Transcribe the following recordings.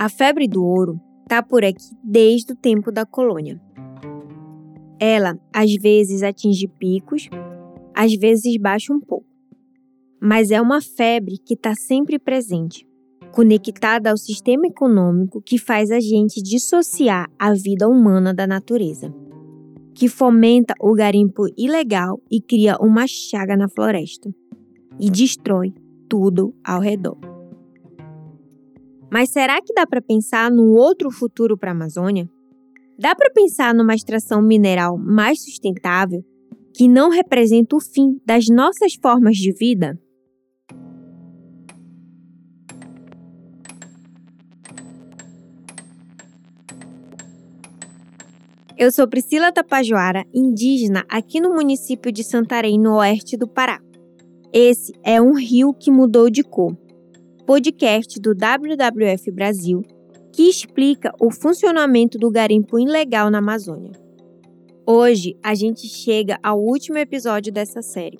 A febre do ouro está por aqui desde o tempo da colônia. Ela, às vezes, atinge picos, às vezes baixa um pouco. Mas é uma febre que está sempre presente, conectada ao sistema econômico que faz a gente dissociar a vida humana da natureza, que fomenta o garimpo ilegal e cria uma chaga na floresta e destrói tudo ao redor. Mas será que dá para pensar num outro futuro para a Amazônia? Dá para pensar numa extração mineral mais sustentável que não representa o fim das nossas formas de vida? Eu sou Priscila Tapajoara, indígena aqui no município de Santarém, no oeste do Pará. Esse é um rio que mudou de cor podcast do WWF Brasil, que explica o funcionamento do garimpo ilegal na Amazônia. Hoje a gente chega ao último episódio dessa série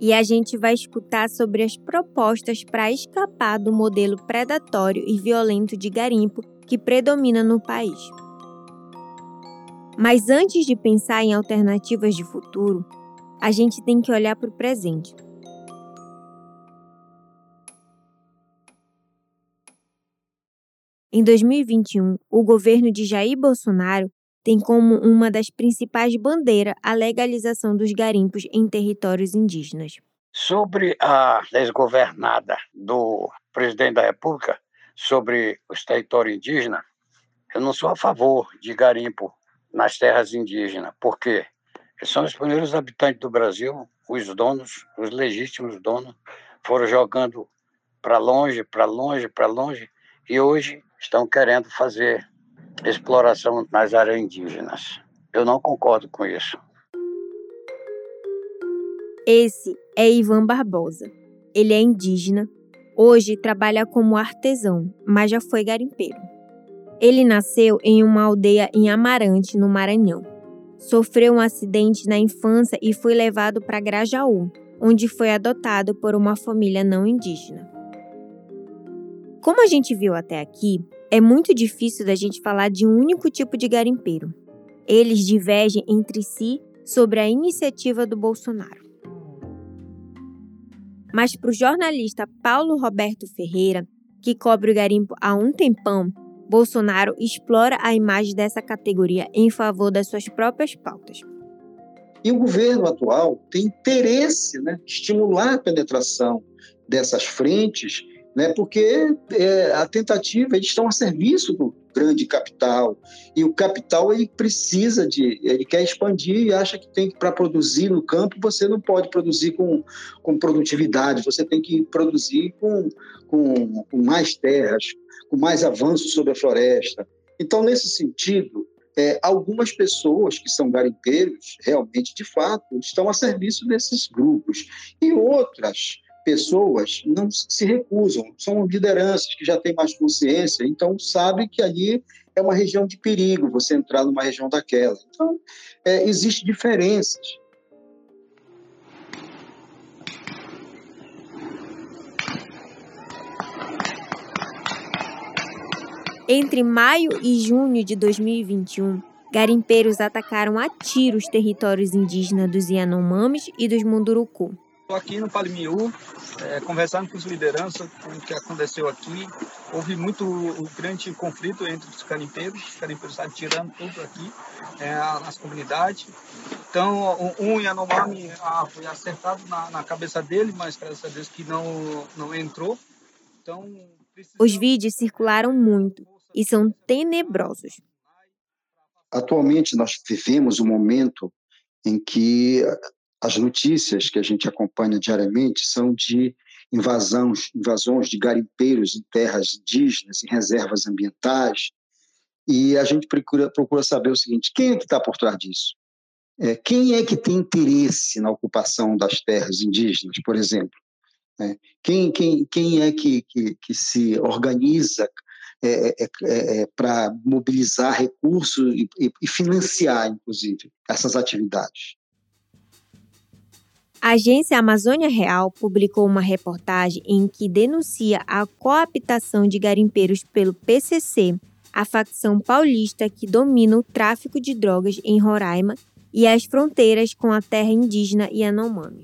e a gente vai escutar sobre as propostas para escapar do modelo predatório e violento de garimpo que predomina no país. Mas antes de pensar em alternativas de futuro, a gente tem que olhar para o presente. Em 2021, o governo de Jair Bolsonaro tem como uma das principais bandeiras a legalização dos garimpos em territórios indígenas. Sobre a desgovernada do presidente da República sobre os territórios indígenas, eu não sou a favor de garimpo nas terras indígenas, porque são os primeiros habitantes do Brasil, os donos, os legítimos donos, foram jogando para longe, para longe, para longe, e hoje estão querendo fazer exploração nas áreas indígenas. Eu não concordo com isso. Esse é Ivan Barbosa. Ele é indígena. Hoje trabalha como artesão, mas já foi garimpeiro. Ele nasceu em uma aldeia em Amarante, no Maranhão. Sofreu um acidente na infância e foi levado para Grajaú, onde foi adotado por uma família não indígena. Como a gente viu até aqui, é muito difícil da gente falar de um único tipo de garimpeiro. Eles divergem entre si sobre a iniciativa do Bolsonaro. Mas para o jornalista Paulo Roberto Ferreira, que cobre o garimpo há um tempão, Bolsonaro explora a imagem dessa categoria em favor das suas próprias pautas. E o governo atual tem interesse né, estimular a penetração dessas frentes né? porque é, a tentativa, eles estão a serviço do grande capital, e o capital ele precisa de, ele quer expandir e acha que tem que, para produzir no campo, você não pode produzir com, com produtividade, você tem que produzir com, com, com mais terras, com mais avanço sobre a floresta. Então, nesse sentido, é, algumas pessoas que são garimpeiros, realmente, de fato, estão a serviço desses grupos, e outras pessoas não se recusam, são lideranças que já têm mais consciência, então sabe que ali é uma região de perigo você entrar numa região daquela. Então, é, existem diferenças. Entre maio e junho de 2021, garimpeiros atacaram a tiros territórios indígenas dos Yanomamis e dos Munduruku. Estou aqui no Palimiú, é, conversando com os lideranças, com o que aconteceu aqui. Houve muito um grande conflito entre os carimpeiros, os carimpeiros estavam tirando tudo aqui é, nas comunidades. Então, um Yanomami ah, foi acertado na, na, cabeça dele, mas graças a Deus que não, não entrou. Então, Os vídeos circularam muito e são tenebrosos. Atualmente, nós vivemos um momento em que as notícias que a gente acompanha diariamente são de invasões, invasões de garimpeiros em terras indígenas, em reservas ambientais, e a gente procura, procura saber o seguinte: quem é que está por trás disso? É, quem é que tem interesse na ocupação das terras indígenas, por exemplo? É, quem, quem, quem é que, que, que se organiza é, é, é, é para mobilizar recursos e, e, e financiar, inclusive, essas atividades? A agência Amazônia Real publicou uma reportagem em que denuncia a coaptação de garimpeiros pelo PCC, a facção paulista que domina o tráfico de drogas em Roraima e as fronteiras com a terra indígena Yanomami.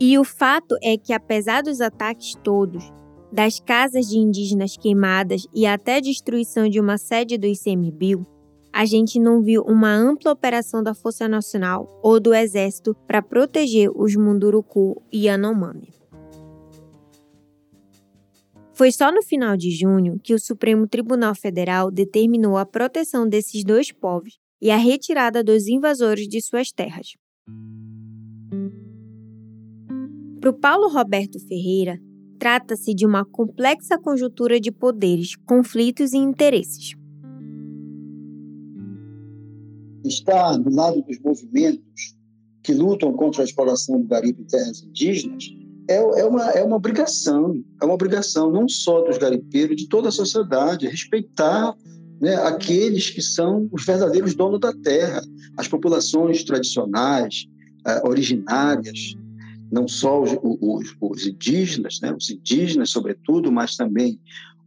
E o fato é que, apesar dos ataques todos, das casas de indígenas queimadas e até a destruição de uma sede do ICMBio, a gente não viu uma ampla operação da Força Nacional ou do Exército para proteger os Munduruku e Yanomami. Foi só no final de junho que o Supremo Tribunal Federal determinou a proteção desses dois povos e a retirada dos invasores de suas terras. Para o Paulo Roberto Ferreira, trata-se de uma complexa conjuntura de poderes, conflitos e interesses. Estar do lado dos movimentos que lutam contra a exploração do garimpo em terras indígenas é, é, uma, é uma obrigação, é uma obrigação não só dos garimpeiros, de toda a sociedade, respeitar né, aqueles que são os verdadeiros donos da terra, as populações tradicionais, uh, originárias, não só os, os, os indígenas, né, os indígenas sobretudo, mas também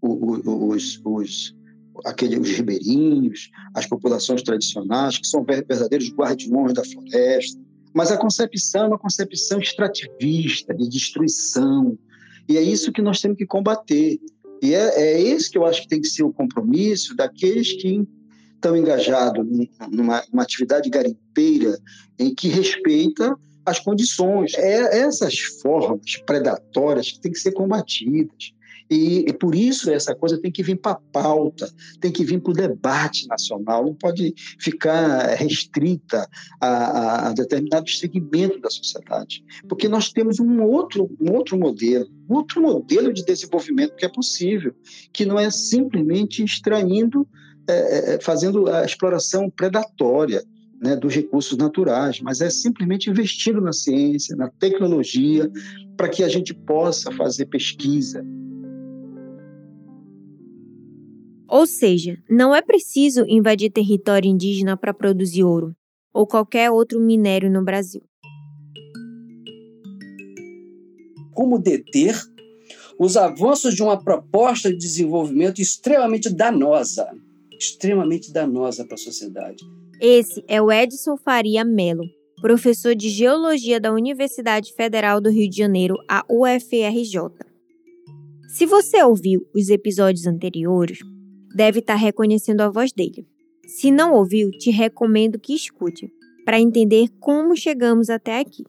os, os, aqueles, os ribeirinhos, as populações tradicionais, que são verdadeiros guardiões da floresta. Mas a concepção é uma concepção extrativista, de destruição, e é isso que nós temos que combater. E é, é esse que eu acho que tem que ser o compromisso daqueles que estão engajados numa, numa atividade garimpeira em que respeita as condições. É essas formas predatórias que têm que ser combatidas. E, e, por isso essa coisa tem que vir para a pauta, tem que vir para o debate nacional, não pode ficar restrita a, a, determinado segmento da sociedade. Porque nós temos um outro, um outro modelo, um outro modelo de desenvolvimento que é possível, que não é simplesmente extraindo, é fazendo a exploração predatória né, dos recursos naturais, mas é simplesmente investindo na ciência, na tecnologia, para que a gente possa fazer pesquisa. Ou seja, não é preciso invadir território indígena para produzir ouro ou qualquer outro minério no Brasil. Como deter os avanços de uma proposta de desenvolvimento extremamente danosa, extremamente danosa para a sociedade esse é o Edson Faria Melo, professor de Geologia da Universidade Federal do Rio de Janeiro, a UFRJ. Se você ouviu os episódios anteriores, deve estar reconhecendo a voz dele. Se não ouviu, te recomendo que escute, para entender como chegamos até aqui.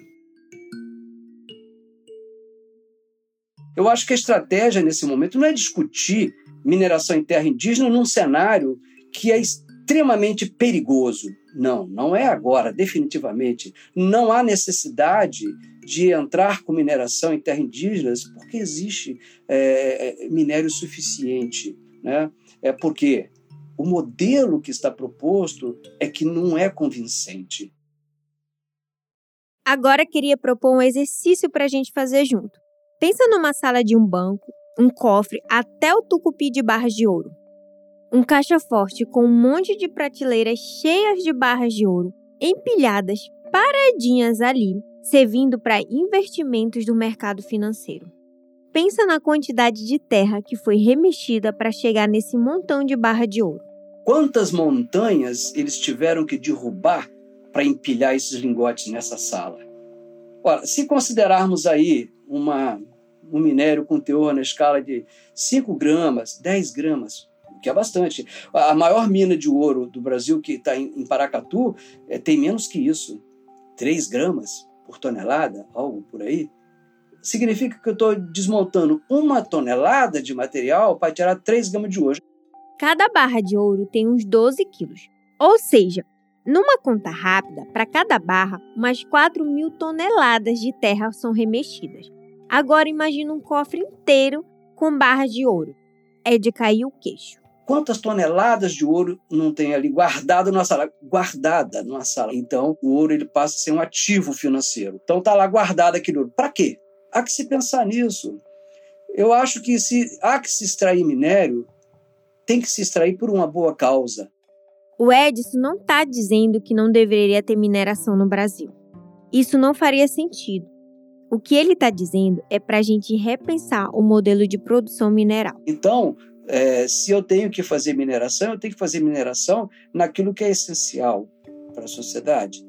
Eu acho que a estratégia nesse momento não é discutir mineração em terra indígena num cenário que é extremamente perigoso. Não, não é agora, definitivamente. Não há necessidade de entrar com mineração em terras indígenas porque existe é, minério suficiente. Né? É porque o modelo que está proposto é que não é convincente. Agora queria propor um exercício para a gente fazer junto. Pensa numa sala de um banco, um cofre até o tucupi de barras de ouro. Um caixa forte com um monte de prateleiras cheias de barras de ouro, empilhadas, paradinhas ali, servindo para investimentos do mercado financeiro. Pensa na quantidade de terra que foi remexida para chegar nesse montão de barra de ouro. Quantas montanhas eles tiveram que derrubar para empilhar esses lingotes nessa sala? Ora, se considerarmos aí uma, um minério com teor na escala de 5 gramas, 10 gramas que é bastante. A maior mina de ouro do Brasil, que está em Paracatu, é, tem menos que isso. 3 gramas por tonelada, algo por aí. Significa que eu estou desmontando uma tonelada de material para tirar 3 gramas de ouro. Cada barra de ouro tem uns 12 quilos. Ou seja, numa conta rápida, para cada barra, umas 4 mil toneladas de terra são remexidas. Agora imagine um cofre inteiro com barras de ouro. É de cair o queixo quantas toneladas de ouro não tem ali guardado na sala, guardada numa sala. Então, o ouro ele passa a ser um ativo financeiro. Então, tá lá guardado aquele ouro. Para quê? Há que se pensar nisso. Eu acho que se há que se extrair minério, tem que se extrair por uma boa causa. O Edson não está dizendo que não deveria ter mineração no Brasil. Isso não faria sentido. O que ele está dizendo é para a gente repensar o modelo de produção mineral. Então, é, se eu tenho que fazer mineração, eu tenho que fazer mineração naquilo que é essencial para a sociedade,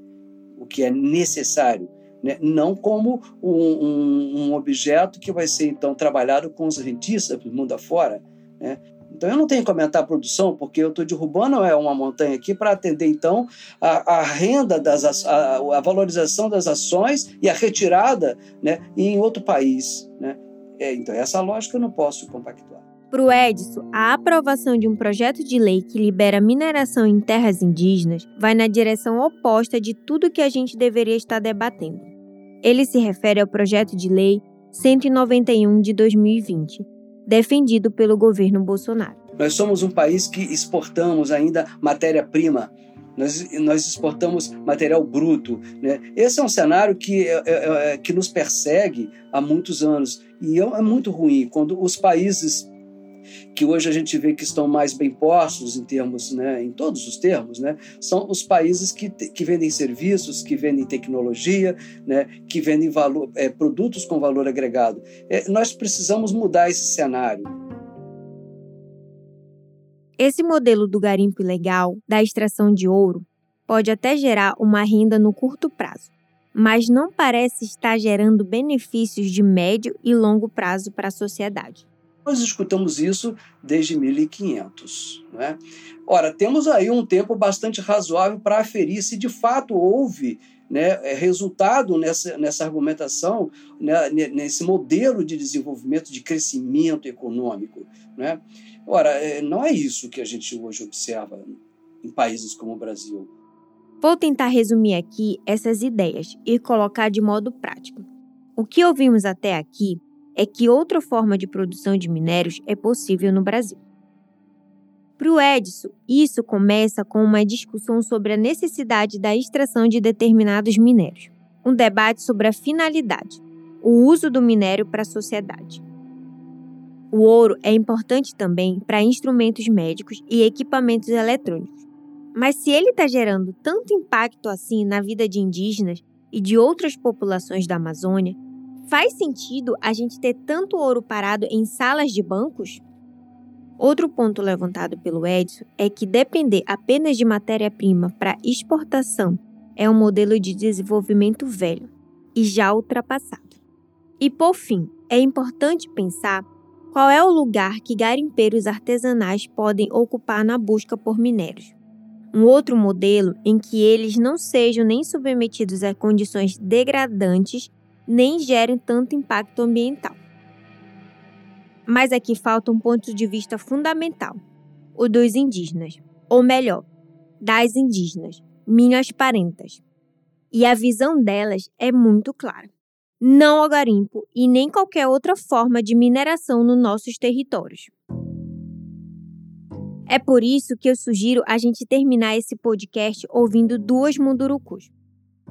o que é necessário, né? não como um, um, objeto que vai ser então trabalhado com os rentistas do mundo afora. Né? Então eu não tenho que aumentar a produção, porque eu estou derrubando é, uma montanha aqui para atender então a, a renda, das, a, a, valorização das ações e a retirada né, em outro país. Né? É, então essa lógica eu não posso compactuar. Para o Edson, a aprovação de um projeto de lei que libera mineração em terras indígenas vai na direção oposta de tudo que a gente deveria estar debatendo. Ele se refere ao projeto de lei 191 de 2020, defendido pelo governo Bolsonaro. Nós somos um país que exportamos ainda matéria-prima nós, nós, exportamos material bruto. Né? Esse é um cenário que, é, é, é que nos persegue há muitos anos e é, é muito ruim quando os países que hoje a gente vê que estão mais bem postos em termos, né, em todos os termos, né, são os países que, que vendem serviços, que vendem tecnologia, né, que vendem valor, é, produtos com valor agregado. É, nós precisamos mudar esse cenário. Esse modelo do garimpo ilegal, da extração de ouro, pode até gerar uma renda no curto prazo, mas não parece estar gerando benefícios de médio e longo prazo para a sociedade. Nós escutamos isso desde 1500. Né? Ora, temos aí um tempo bastante razoável para aferir se de fato houve né, é, resultado nessa, nessa argumentação, né, nesse modelo de desenvolvimento, de crescimento econômico. Né? Ora, é, não é isso que a gente hoje observa em países como o Brasil. Vou tentar resumir aqui essas ideias e colocar de modo prático. O que ouvimos até aqui é que outra forma de produção de minérios é possível no Brasil. Para o Edson, isso começa com uma discussão sobre a necessidade da extração de determinados minérios, um debate sobre a finalidade, o uso do minério para a sociedade. O ouro é importante também para instrumentos médicos e equipamentos eletrônicos. Mas se ele está gerando tanto impacto assim na vida de indígenas e de outras populações da Amazônia, Faz sentido a gente ter tanto ouro parado em salas de bancos? Outro ponto levantado pelo Edson é que depender apenas de matéria-prima para exportação é um modelo de desenvolvimento velho e já ultrapassado. E por fim, é importante pensar qual é o lugar que garimpeiros artesanais podem ocupar na busca por minérios. Um outro modelo em que eles não sejam nem submetidos a condições degradantes nem gerem tanto impacto ambiental. Mas aqui falta um ponto de vista fundamental: o dos indígenas, ou melhor, das indígenas, minhas parentas. E a visão delas é muito clara. Não ao garimpo e nem qualquer outra forma de mineração nos nossos territórios. É por isso que eu sugiro a gente terminar esse podcast ouvindo duas mundurucus.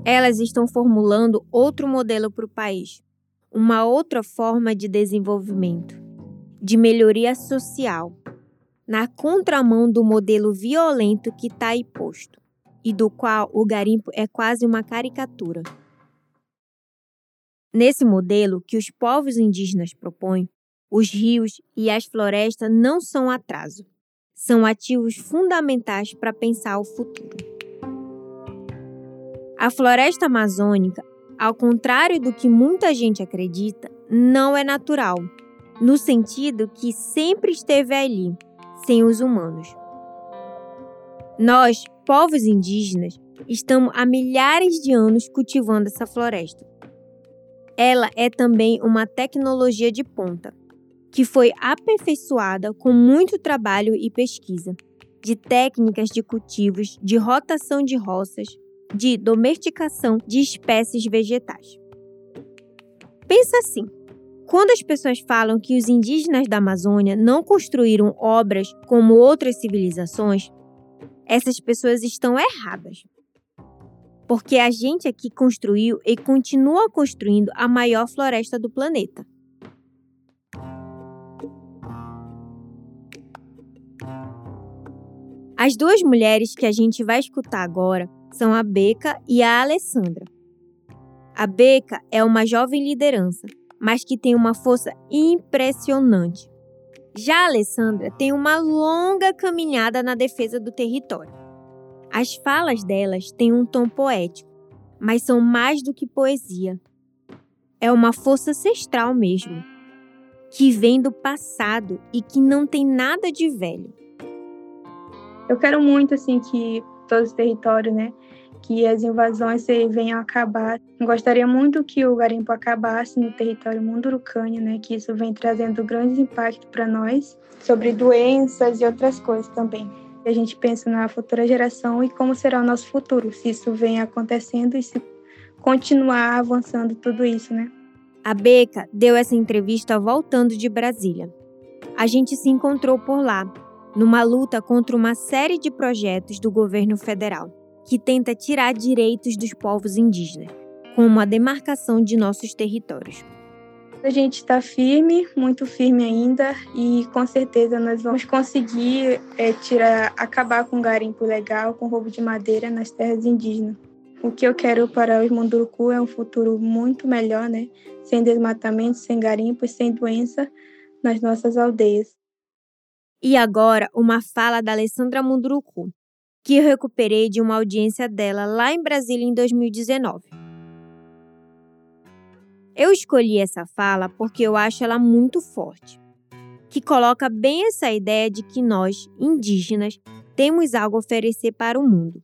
Elas estão formulando outro modelo para o país, uma outra forma de desenvolvimento, de melhoria social, na contramão do modelo violento que está aí posto e do qual o garimpo é quase uma caricatura. Nesse modelo que os povos indígenas propõem, os rios e as florestas não são atraso, são ativos fundamentais para pensar o futuro. A floresta amazônica, ao contrário do que muita gente acredita, não é natural, no sentido que sempre esteve ali, sem os humanos. Nós, povos indígenas, estamos há milhares de anos cultivando essa floresta. Ela é também uma tecnologia de ponta, que foi aperfeiçoada com muito trabalho e pesquisa, de técnicas de cultivos, de rotação de roças, de domesticação de espécies vegetais. Pensa assim: quando as pessoas falam que os indígenas da Amazônia não construíram obras como outras civilizações, essas pessoas estão erradas. Porque a gente aqui construiu e continua construindo a maior floresta do planeta. As duas mulheres que a gente vai escutar agora são a Beca e a Alessandra. A Beca é uma jovem liderança, mas que tem uma força impressionante. Já a Alessandra tem uma longa caminhada na defesa do território. As falas delas têm um tom poético, mas são mais do que poesia. É uma força ancestral mesmo, que vem do passado e que não tem nada de velho. Eu quero muito assim que todo esse território, né, que as invasões venham a acabar. Gostaria muito que o garimpo acabasse no território mundurucânio, né, que isso vem trazendo grandes impactos para nós sobre doenças e outras coisas também. A gente pensa na futura geração e como será o nosso futuro, se isso vem acontecendo e se continuar avançando tudo isso, né? A Beca deu essa entrevista voltando de Brasília. A gente se encontrou por lá numa luta contra uma série de projetos do governo federal que tenta tirar direitos dos povos indígenas, como a demarcação de nossos territórios. A gente está firme, muito firme ainda, e com certeza nós vamos conseguir é, tirar, acabar com o garimpo legal, com o roubo de madeira nas terras indígenas. O que eu quero para os Munduruku é um futuro muito melhor, né? Sem desmatamento, sem garimpo e sem doença nas nossas aldeias. E agora, uma fala da Alessandra Munduruku, que eu recuperei de uma audiência dela lá em Brasília em 2019. Eu escolhi essa fala porque eu acho ela muito forte, que coloca bem essa ideia de que nós, indígenas, temos algo a oferecer para o mundo,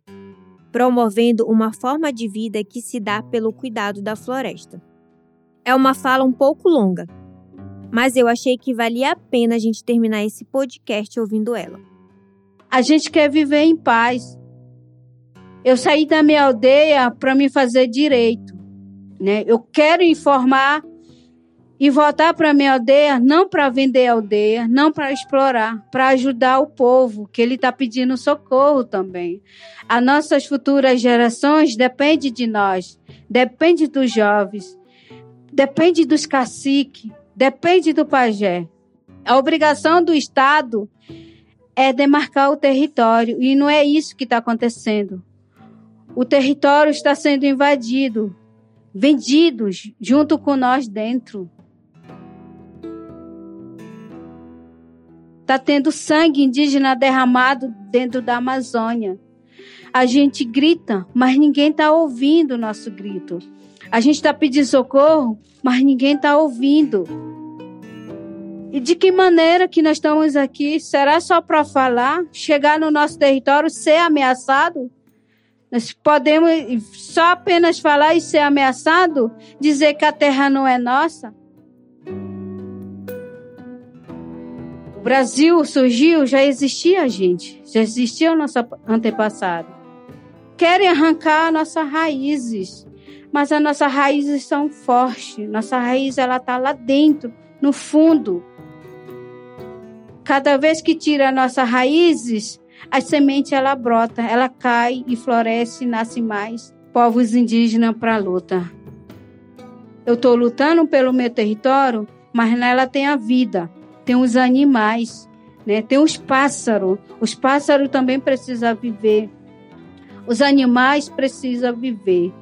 promovendo uma forma de vida que se dá pelo cuidado da floresta. É uma fala um pouco longa, mas eu achei que valia a pena a gente terminar esse podcast ouvindo ela. A gente quer viver em paz. Eu saí da minha aldeia para me fazer direito, né? Eu quero informar e voltar para minha aldeia não para vender a aldeia, não para explorar, para ajudar o povo que ele está pedindo socorro também. As nossas futuras gerações dependem de nós, depende dos jovens, depende dos caciques, depende do pajé. A obrigação do Estado é demarcar o território e não é isso que está acontecendo. O território está sendo invadido, vendidos junto com nós dentro. Está tendo sangue indígena derramado dentro da Amazônia. A gente grita, mas ninguém está ouvindo o nosso grito. A gente está pedindo socorro, mas ninguém está ouvindo. E de que maneira que nós estamos aqui? Será só para falar? Chegar no nosso território, ser ameaçado? Nós podemos só apenas falar e ser ameaçado? Dizer que a terra não é nossa? O Brasil surgiu, já existia a gente, já existia o nosso antepassado. Querem arrancar nossas raízes mas as nossas raízes são fortes. Nossa raiz ela tá lá dentro, no fundo. Cada vez que tira nossas raízes, a semente ela brota, ela cai e floresce, nasce mais povos indígenas para luta. Eu estou lutando pelo meu território, mas nela tem a vida, tem os animais, né? tem os pássaros. Os pássaros também precisam viver. Os animais precisam viver.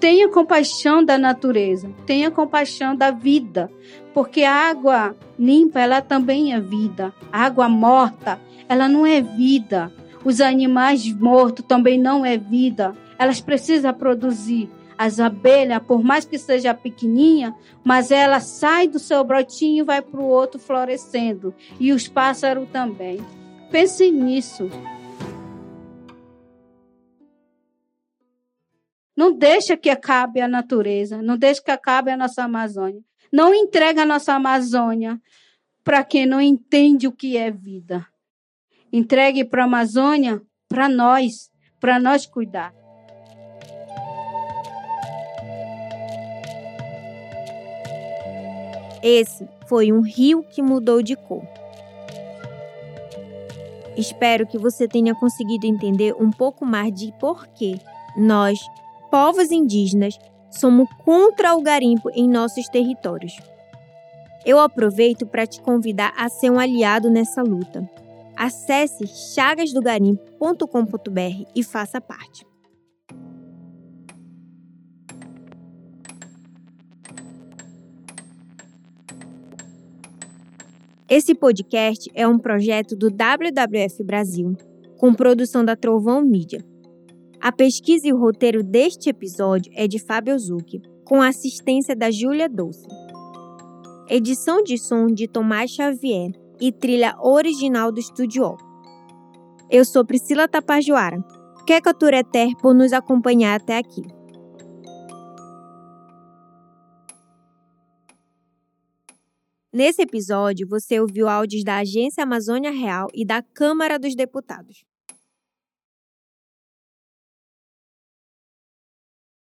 Tenha compaixão da natureza, tenha compaixão da vida, porque a água limpa, ela também é vida. A água morta, ela não é vida. Os animais mortos também não é vida. Elas precisam produzir. As abelhas, por mais que seja pequenininha, mas ela sai do seu brotinho e vai para o outro florescendo. E os pássaros também. Pense nisso. Não deixa que acabe a natureza, não deixa que acabe a nossa Amazônia. Não entrega a nossa Amazônia para quem não entende o que é vida. Entregue para a Amazônia para nós, para nós cuidar. Esse foi um rio que mudou de cor. Espero que você tenha conseguido entender um pouco mais de por que nós, povos indígenas, somos contra o garimpo em nossos territórios. Eu aproveito para te convidar a ser um aliado nessa luta. Acesse chagasdogarim.com.br e faça parte. Esse podcast é um projeto do WWF Brasil, com produção da Trovão Mídia. A pesquisa e o roteiro deste episódio é de Fábio Zucchi, com assistência da Júlia Doce. Edição de som de Tomás Xavier e trilha original do Estúdio Eu sou Priscila Tapajoara. Queca Tureter por nos acompanhar até aqui. Nesse episódio, você ouviu áudios da Agência Amazônia Real e da Câmara dos Deputados.